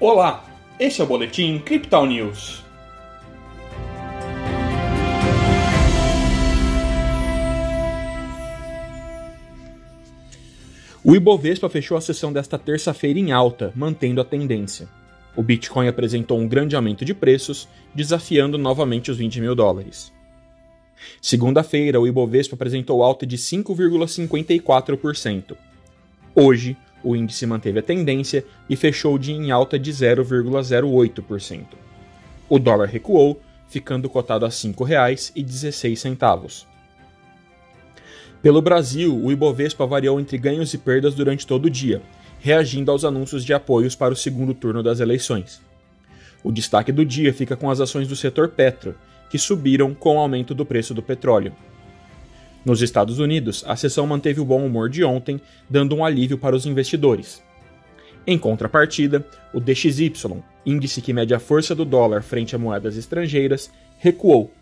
Olá, este é o Boletim Crypto News. O Ibovespa fechou a sessão desta terça-feira em alta, mantendo a tendência. O Bitcoin apresentou um grande aumento de preços, desafiando novamente os 20 mil dólares. Segunda-feira, o Ibovespa apresentou alta de 5,54%. Hoje, o índice manteve a tendência e fechou o dia em alta de 0,08%. O dólar recuou, ficando cotado a R$ 5,16. Pelo Brasil, o Ibovespa variou entre ganhos e perdas durante todo o dia, reagindo aos anúncios de apoios para o segundo turno das eleições. O destaque do dia fica com as ações do setor petro, que subiram com o aumento do preço do petróleo. Nos Estados Unidos, a sessão manteve o bom humor de ontem, dando um alívio para os investidores. Em contrapartida, o DXY, índice que mede a força do dólar frente a moedas estrangeiras, recuou,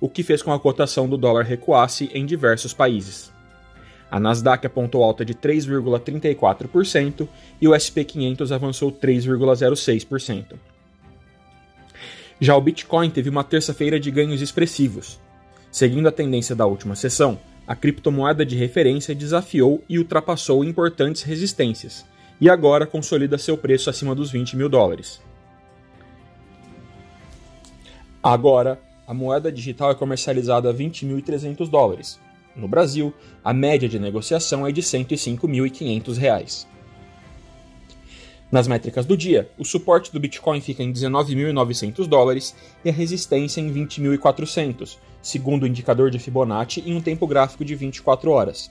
o que fez com a cotação do dólar recuasse em diversos países. A Nasdaq apontou alta de 3,34% e o SP 500 avançou 3,06%. Já o Bitcoin teve uma terça-feira de ganhos expressivos. Seguindo a tendência da última sessão, a criptomoeda de referência desafiou e ultrapassou importantes resistências, e agora consolida seu preço acima dos 20 mil dólares. Agora, a moeda digital é comercializada a 20.300 dólares. No Brasil, a média de negociação é de R$ 105.500. Nas métricas do dia, o suporte do Bitcoin fica em 19.900 dólares e a resistência em 20.400, segundo o indicador de Fibonacci em um tempo gráfico de 24 horas.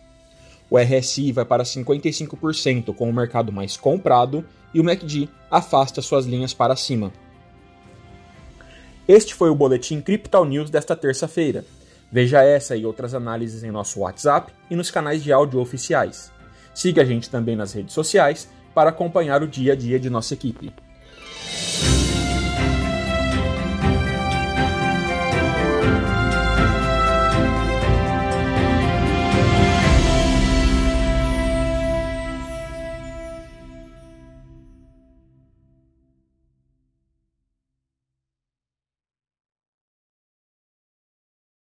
O RSI vai para 55% com o mercado mais comprado e o MACD afasta suas linhas para cima. Este foi o boletim Crypto News desta terça-feira. Veja essa e outras análises em nosso WhatsApp e nos canais de áudio oficiais. Siga a gente também nas redes sociais para acompanhar o dia a dia de nossa equipe.